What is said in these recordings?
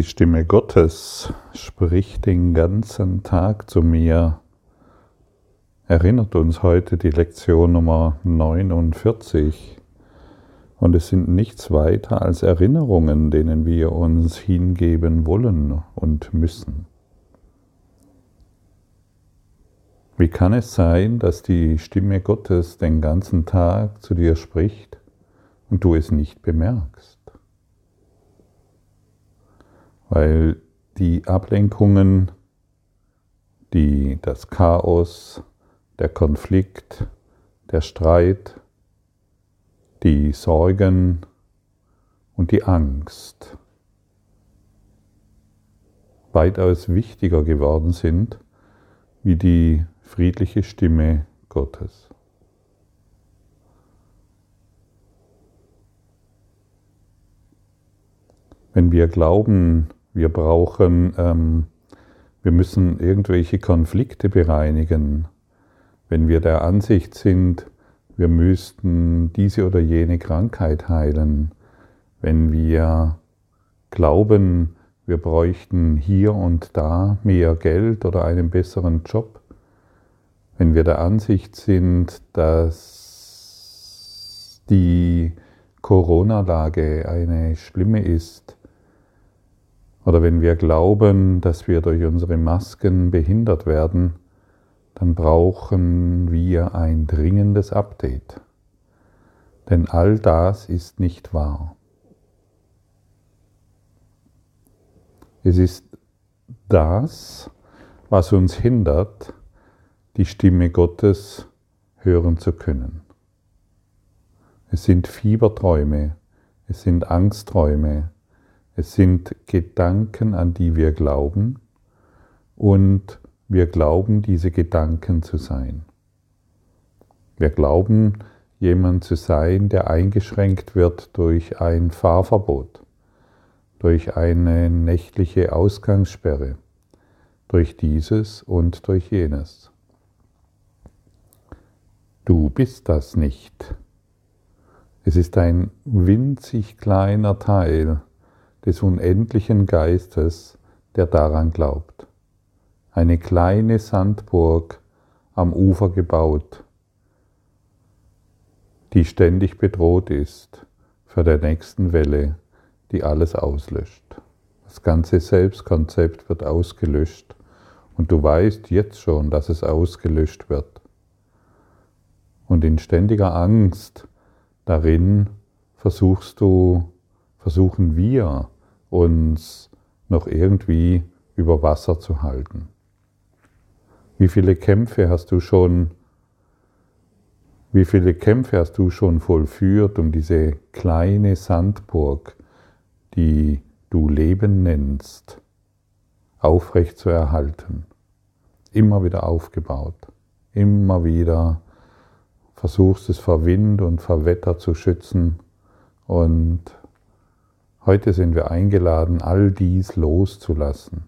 Die Stimme Gottes spricht den ganzen Tag zu mir. Erinnert uns heute die Lektion Nummer 49. Und es sind nichts weiter als Erinnerungen, denen wir uns hingeben wollen und müssen. Wie kann es sein, dass die Stimme Gottes den ganzen Tag zu dir spricht und du es nicht bemerkst? Weil die Ablenkungen, die, das Chaos, der Konflikt, der Streit, die Sorgen und die Angst weitaus wichtiger geworden sind wie die friedliche Stimme Gottes. Wenn wir glauben, wir brauchen, ähm, wir müssen irgendwelche Konflikte bereinigen. Wenn wir der Ansicht sind, wir müssten diese oder jene Krankheit heilen. Wenn wir glauben, wir bräuchten hier und da mehr Geld oder einen besseren Job. Wenn wir der Ansicht sind, dass die Corona-Lage eine schlimme ist, oder wenn wir glauben, dass wir durch unsere Masken behindert werden, dann brauchen wir ein dringendes Update. Denn all das ist nicht wahr. Es ist das, was uns hindert, die Stimme Gottes hören zu können. Es sind Fieberträume, es sind Angstträume, es sind Gedanken, an die wir glauben und wir glauben, diese Gedanken zu sein. Wir glauben, jemand zu sein, der eingeschränkt wird durch ein Fahrverbot, durch eine nächtliche Ausgangssperre, durch dieses und durch jenes. Du bist das nicht. Es ist ein winzig kleiner Teil des unendlichen Geistes, der daran glaubt. Eine kleine Sandburg am Ufer gebaut, die ständig bedroht ist für der nächsten Welle, die alles auslöscht. Das ganze Selbstkonzept wird ausgelöscht und du weißt jetzt schon, dass es ausgelöscht wird. Und in ständiger Angst darin versuchst du versuchen wir uns noch irgendwie über Wasser zu halten. Wie viele Kämpfe hast du schon, wie viele Kämpfe hast du schon vollführt, um diese kleine Sandburg, die du Leben nennst, aufrecht zu erhalten? Immer wieder aufgebaut, immer wieder versuchst es vor Wind und vor Wetter zu schützen und Heute sind wir eingeladen, all dies loszulassen,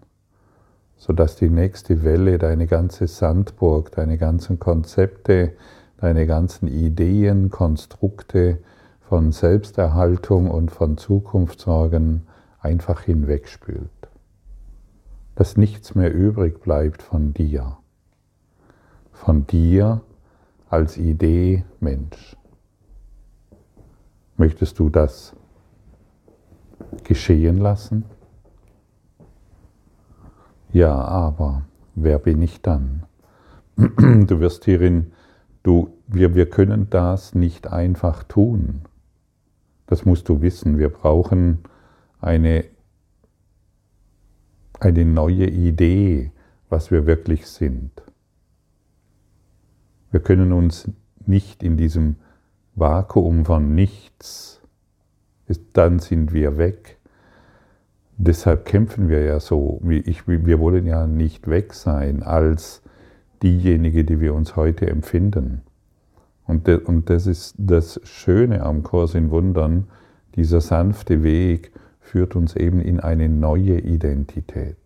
sodass die nächste Welle deine ganze Sandburg, deine ganzen Konzepte, deine ganzen Ideen, Konstrukte von Selbsterhaltung und von Zukunftssorgen einfach hinwegspült. Dass nichts mehr übrig bleibt von dir. Von dir als Idee Mensch. Möchtest du das geschehen lassen? Ja, aber wer bin ich dann? Du wirst hierin, du, wir, wir können das nicht einfach tun. Das musst du wissen. Wir brauchen eine, eine neue Idee, was wir wirklich sind. Wir können uns nicht in diesem Vakuum von nichts dann sind wir weg. Deshalb kämpfen wir ja so. wir wollen ja nicht weg sein als diejenige, die wir uns heute empfinden. Und, das ist das Schöne am Kurs in Wundern. Dieser sanfte Weg führt uns eben in eine neue Identität.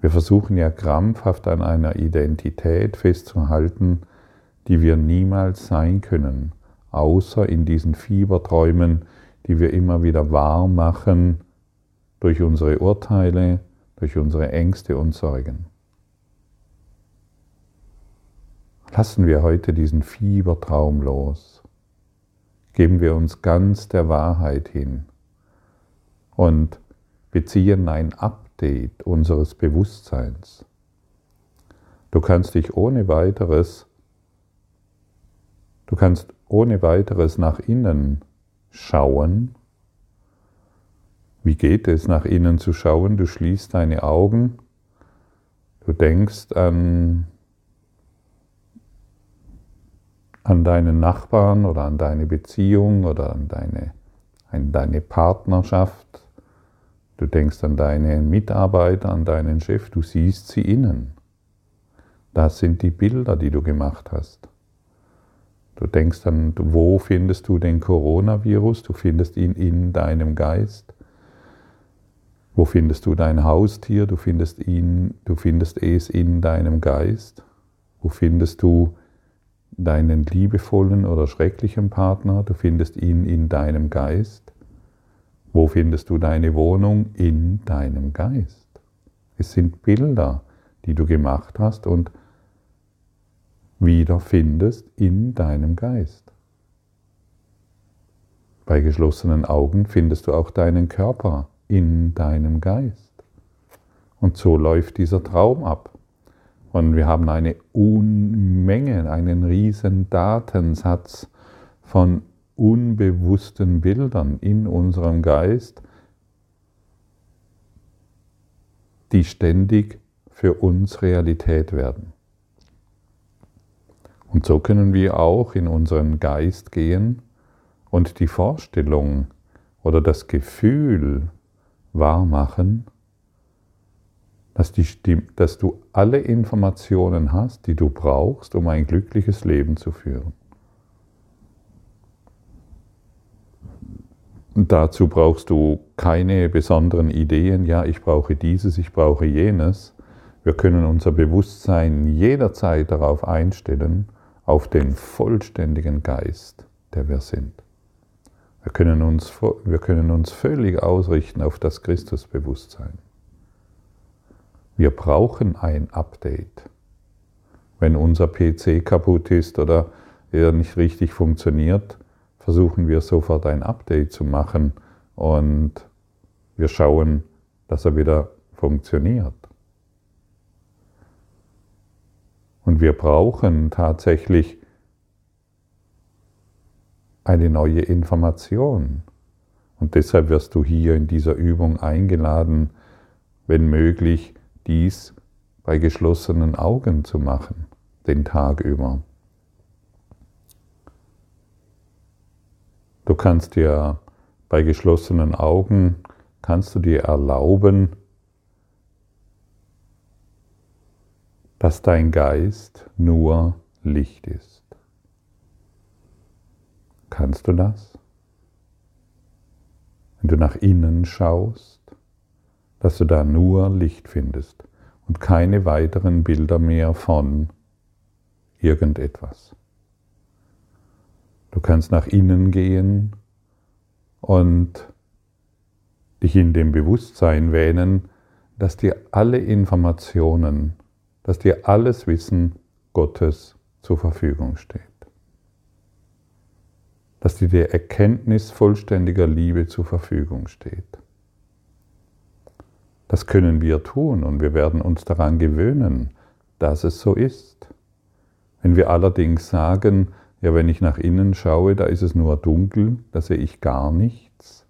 Wir versuchen ja krampfhaft an einer Identität festzuhalten, die wir niemals sein können außer in diesen Fieberträumen, die wir immer wieder wahr machen, durch unsere Urteile, durch unsere Ängste und Sorgen. Lassen wir heute diesen Fiebertraum los. Geben wir uns ganz der Wahrheit hin und beziehen ein Update unseres Bewusstseins. Du kannst dich ohne weiteres, du kannst ohne weiteres nach innen schauen. Wie geht es, nach innen zu schauen? Du schließt deine Augen, du denkst an, an deinen Nachbarn oder an deine Beziehung oder an deine, an deine Partnerschaft. Du denkst an deine Mitarbeiter, an deinen Chef, du siehst sie innen. Das sind die Bilder, die du gemacht hast. Du denkst dann, wo findest du den Coronavirus? Du findest ihn in deinem Geist. Wo findest du dein Haustier? Du findest ihn, du findest es in deinem Geist. Wo findest du deinen liebevollen oder schrecklichen Partner? Du findest ihn in deinem Geist. Wo findest du deine Wohnung? In deinem Geist. Es sind Bilder, die du gemacht hast und wiederfindest in deinem Geist. Bei geschlossenen Augen findest du auch deinen Körper in deinem Geist. Und so läuft dieser Traum ab. Und wir haben eine Unmenge, einen riesen Datensatz von unbewussten Bildern in unserem Geist, die ständig für uns Realität werden. Und so können wir auch in unseren Geist gehen und die Vorstellung oder das Gefühl wahrmachen, dass, die, dass du alle Informationen hast, die du brauchst, um ein glückliches Leben zu führen. Dazu brauchst du keine besonderen Ideen, ja, ich brauche dieses, ich brauche jenes. Wir können unser Bewusstsein jederzeit darauf einstellen, auf den vollständigen Geist, der wir sind. Wir können uns, wir können uns völlig ausrichten auf das Christusbewusstsein. Wir brauchen ein Update. Wenn unser PC kaputt ist oder er nicht richtig funktioniert, versuchen wir sofort ein Update zu machen und wir schauen, dass er wieder funktioniert. Und wir brauchen tatsächlich eine neue Information. Und deshalb wirst du hier in dieser Übung eingeladen, wenn möglich, dies bei geschlossenen Augen zu machen, den Tag über. Du kannst dir bei geschlossenen Augen, kannst du dir erlauben, dass dein Geist nur Licht ist. Kannst du das? Wenn du nach innen schaust, dass du da nur Licht findest und keine weiteren Bilder mehr von irgendetwas. Du kannst nach innen gehen und dich in dem Bewusstsein wähnen, dass dir alle Informationen dass dir alles Wissen Gottes zur Verfügung steht. Dass dir die Erkenntnis vollständiger Liebe zur Verfügung steht. Das können wir tun und wir werden uns daran gewöhnen, dass es so ist. Wenn wir allerdings sagen, ja, wenn ich nach innen schaue, da ist es nur dunkel, da sehe ich gar nichts,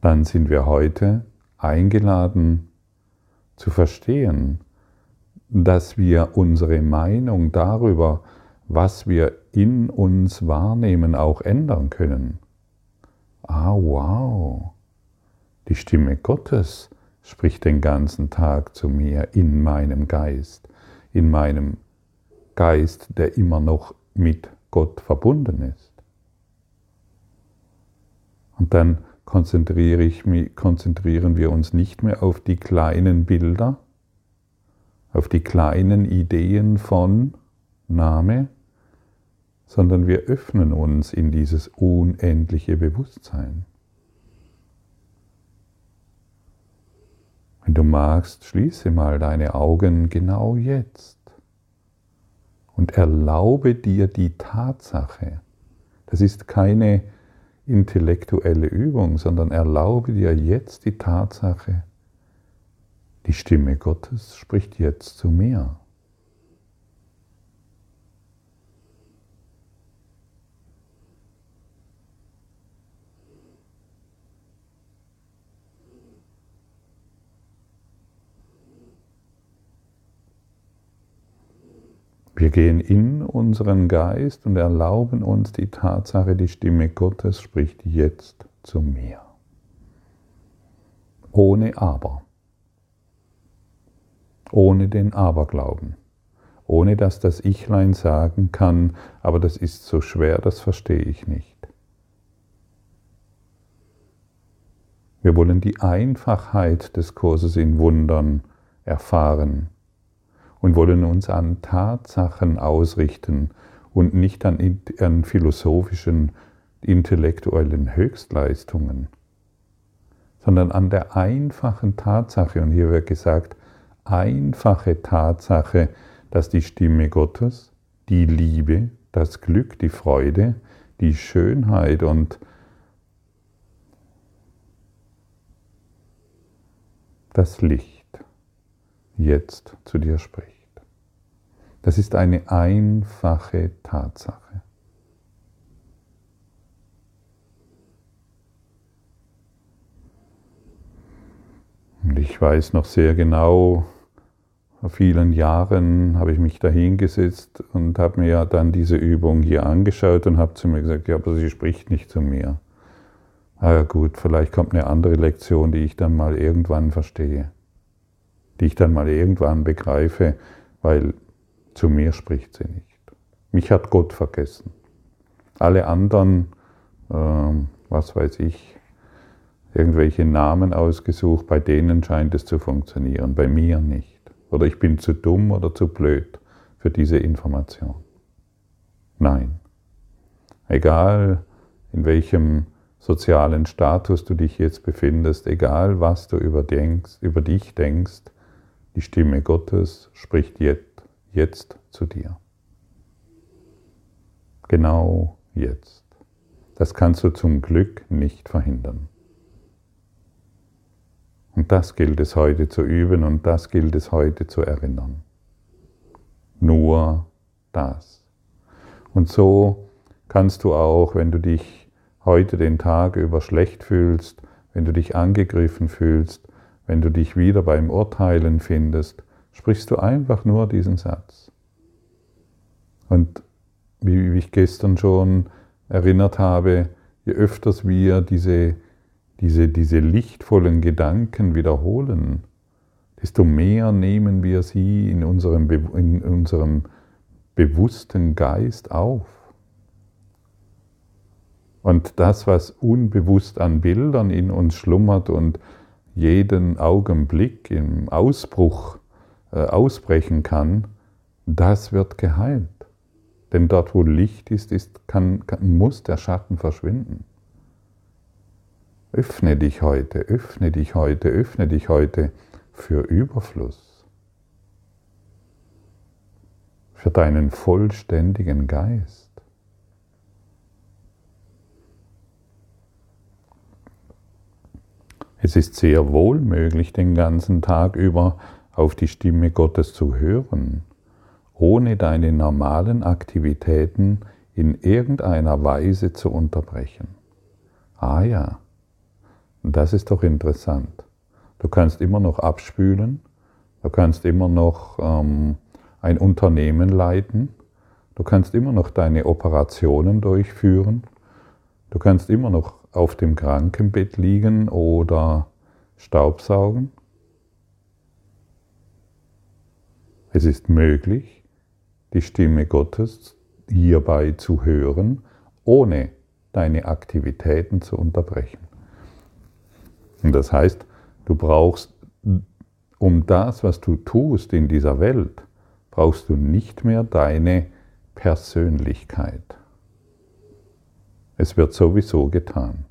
dann sind wir heute eingeladen zu verstehen, dass wir unsere Meinung darüber, was wir in uns wahrnehmen, auch ändern können. Ah, wow, die Stimme Gottes spricht den ganzen Tag zu mir in meinem Geist, in meinem Geist, der immer noch mit Gott verbunden ist. Und dann konzentrieren wir uns nicht mehr auf die kleinen Bilder, auf die kleinen Ideen von Name, sondern wir öffnen uns in dieses unendliche Bewusstsein. Wenn du magst, schließe mal deine Augen genau jetzt und erlaube dir die Tatsache, das ist keine intellektuelle Übung, sondern erlaube dir jetzt die Tatsache, die Stimme Gottes spricht jetzt zu mir. Wir gehen in unseren Geist und erlauben uns die Tatsache, die Stimme Gottes spricht jetzt zu mir. Ohne Aber. Ohne den Aberglauben. Ohne dass das Ichlein sagen kann, aber das ist so schwer, das verstehe ich nicht. Wir wollen die Einfachheit des Kurses in Wundern erfahren und wollen uns an Tatsachen ausrichten und nicht an, an philosophischen, intellektuellen Höchstleistungen, sondern an der einfachen Tatsache, und hier wird gesagt, einfache Tatsache, dass die Stimme Gottes, die Liebe, das Glück, die Freude, die Schönheit und das Licht jetzt zu dir spricht. Das ist eine einfache Tatsache. Und ich weiß noch sehr genau, vor vielen Jahren habe ich mich da hingesetzt und habe mir dann diese Übung hier angeschaut und habe zu mir gesagt, ja, aber sie spricht nicht zu mir. Ah ja gut, vielleicht kommt eine andere Lektion, die ich dann mal irgendwann verstehe die ich dann mal irgendwann begreife, weil zu mir spricht sie nicht. Mich hat Gott vergessen. Alle anderen, äh, was weiß ich, irgendwelche Namen ausgesucht, bei denen scheint es zu funktionieren, bei mir nicht. Oder ich bin zu dumm oder zu blöd für diese Information. Nein. Egal in welchem sozialen Status du dich jetzt befindest, egal was du über, denkst, über dich denkst, die Stimme Gottes spricht jetzt, jetzt zu dir. Genau jetzt. Das kannst du zum Glück nicht verhindern. Und das gilt es heute zu üben und das gilt es heute zu erinnern. Nur das. Und so kannst du auch, wenn du dich heute den Tag über schlecht fühlst, wenn du dich angegriffen fühlst, wenn du dich wieder beim Urteilen findest, sprichst du einfach nur diesen Satz. Und wie ich gestern schon erinnert habe, je öfters wir diese, diese, diese lichtvollen Gedanken wiederholen, desto mehr nehmen wir sie in unserem, in unserem bewussten Geist auf. Und das, was unbewusst an Bildern in uns schlummert und jeden Augenblick im Ausbruch äh, ausbrechen kann, das wird geheilt. Denn dort, wo Licht ist, ist kann, kann, muss der Schatten verschwinden. Öffne dich heute, öffne dich heute, öffne dich heute für Überfluss, für deinen vollständigen Geist. Es ist sehr wohl möglich, den ganzen Tag über auf die Stimme Gottes zu hören, ohne deine normalen Aktivitäten in irgendeiner Weise zu unterbrechen. Ah ja, das ist doch interessant. Du kannst immer noch abspülen, du kannst immer noch ähm, ein Unternehmen leiten, du kannst immer noch deine Operationen durchführen, du kannst immer noch auf dem Krankenbett liegen oder Staubsaugen. Es ist möglich, die Stimme Gottes hierbei zu hören, ohne deine Aktivitäten zu unterbrechen. Und das heißt, du brauchst, um das, was du tust in dieser Welt, brauchst du nicht mehr deine Persönlichkeit. Es wird sowieso getan.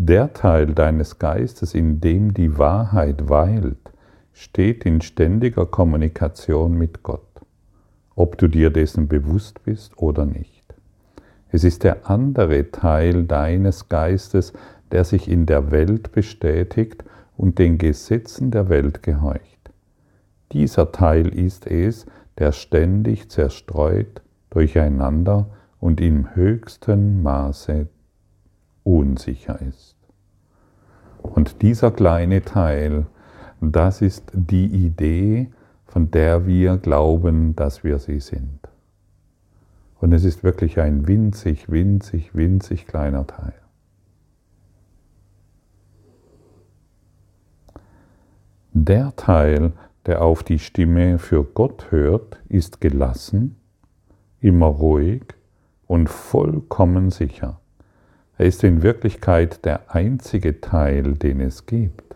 Der Teil deines Geistes, in dem die Wahrheit weilt, steht in ständiger Kommunikation mit Gott, ob du dir dessen bewusst bist oder nicht. Es ist der andere Teil deines Geistes, der sich in der Welt bestätigt und den Gesetzen der Welt gehorcht. Dieser Teil ist es, der ständig zerstreut, durcheinander und im höchsten Maße unsicher ist. Und dieser kleine Teil, das ist die Idee, von der wir glauben, dass wir sie sind. Und es ist wirklich ein winzig, winzig, winzig kleiner Teil. Der Teil, der auf die Stimme für Gott hört, ist gelassen, immer ruhig und vollkommen sicher. Er ist in Wirklichkeit der einzige Teil, den es gibt.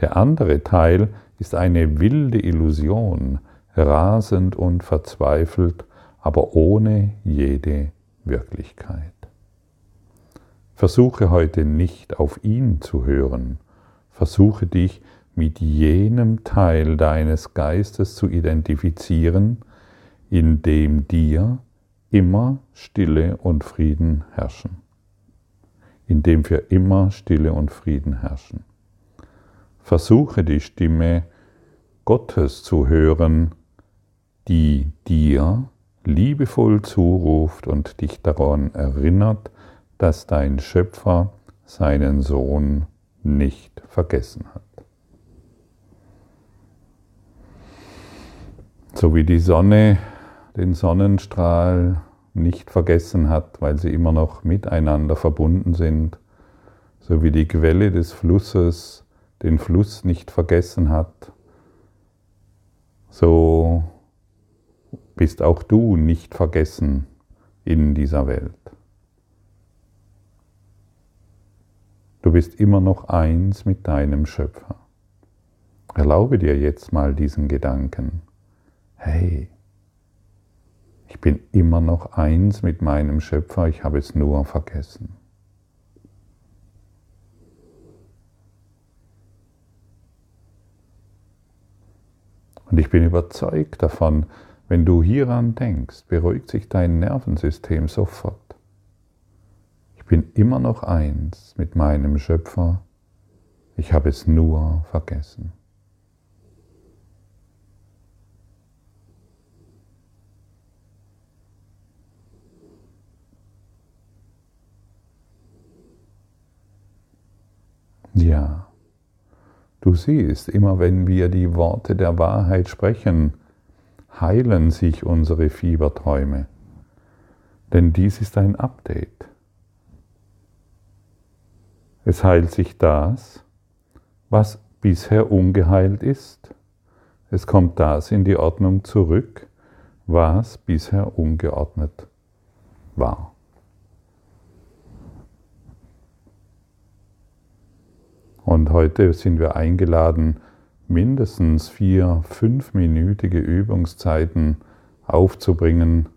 Der andere Teil ist eine wilde Illusion, rasend und verzweifelt, aber ohne jede Wirklichkeit. Versuche heute nicht auf ihn zu hören, versuche dich mit jenem Teil deines Geistes zu identifizieren, in dem dir immer Stille und Frieden herrschen in dem für immer Stille und Frieden herrschen. Versuche die Stimme Gottes zu hören, die dir liebevoll zuruft und dich daran erinnert, dass dein Schöpfer seinen Sohn nicht vergessen hat. So wie die Sonne den Sonnenstrahl nicht vergessen hat, weil sie immer noch miteinander verbunden sind, so wie die Quelle des Flusses den Fluss nicht vergessen hat, so bist auch du nicht vergessen in dieser Welt. Du bist immer noch eins mit deinem Schöpfer. Erlaube dir jetzt mal diesen Gedanken. Hey, ich bin immer noch eins mit meinem Schöpfer, ich habe es nur vergessen. Und ich bin überzeugt davon, wenn du hieran denkst, beruhigt sich dein Nervensystem sofort. Ich bin immer noch eins mit meinem Schöpfer, ich habe es nur vergessen. Ja, du siehst, immer wenn wir die Worte der Wahrheit sprechen, heilen sich unsere Fieberträume. Denn dies ist ein Update. Es heilt sich das, was bisher ungeheilt ist. Es kommt das in die Ordnung zurück, was bisher ungeordnet war. Und heute sind wir eingeladen, mindestens vier fünfminütige Übungszeiten aufzubringen.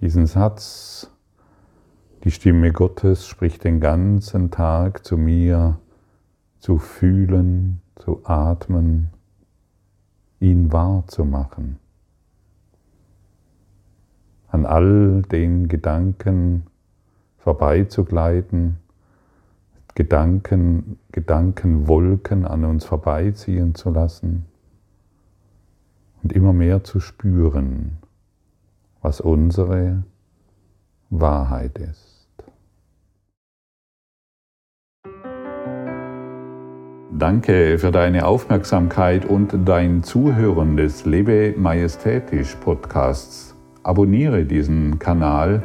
Diesen Satz, die Stimme Gottes spricht den ganzen Tag zu mir, zu fühlen, zu atmen, ihn wahrzumachen. An all den Gedanken vorbeizugleiten, Gedanken, Gedankenwolken an uns vorbeiziehen zu lassen und immer mehr zu spüren, was unsere Wahrheit ist. Danke für deine Aufmerksamkeit und dein Zuhören des Lebe Majestätisch Podcasts. Abonniere diesen Kanal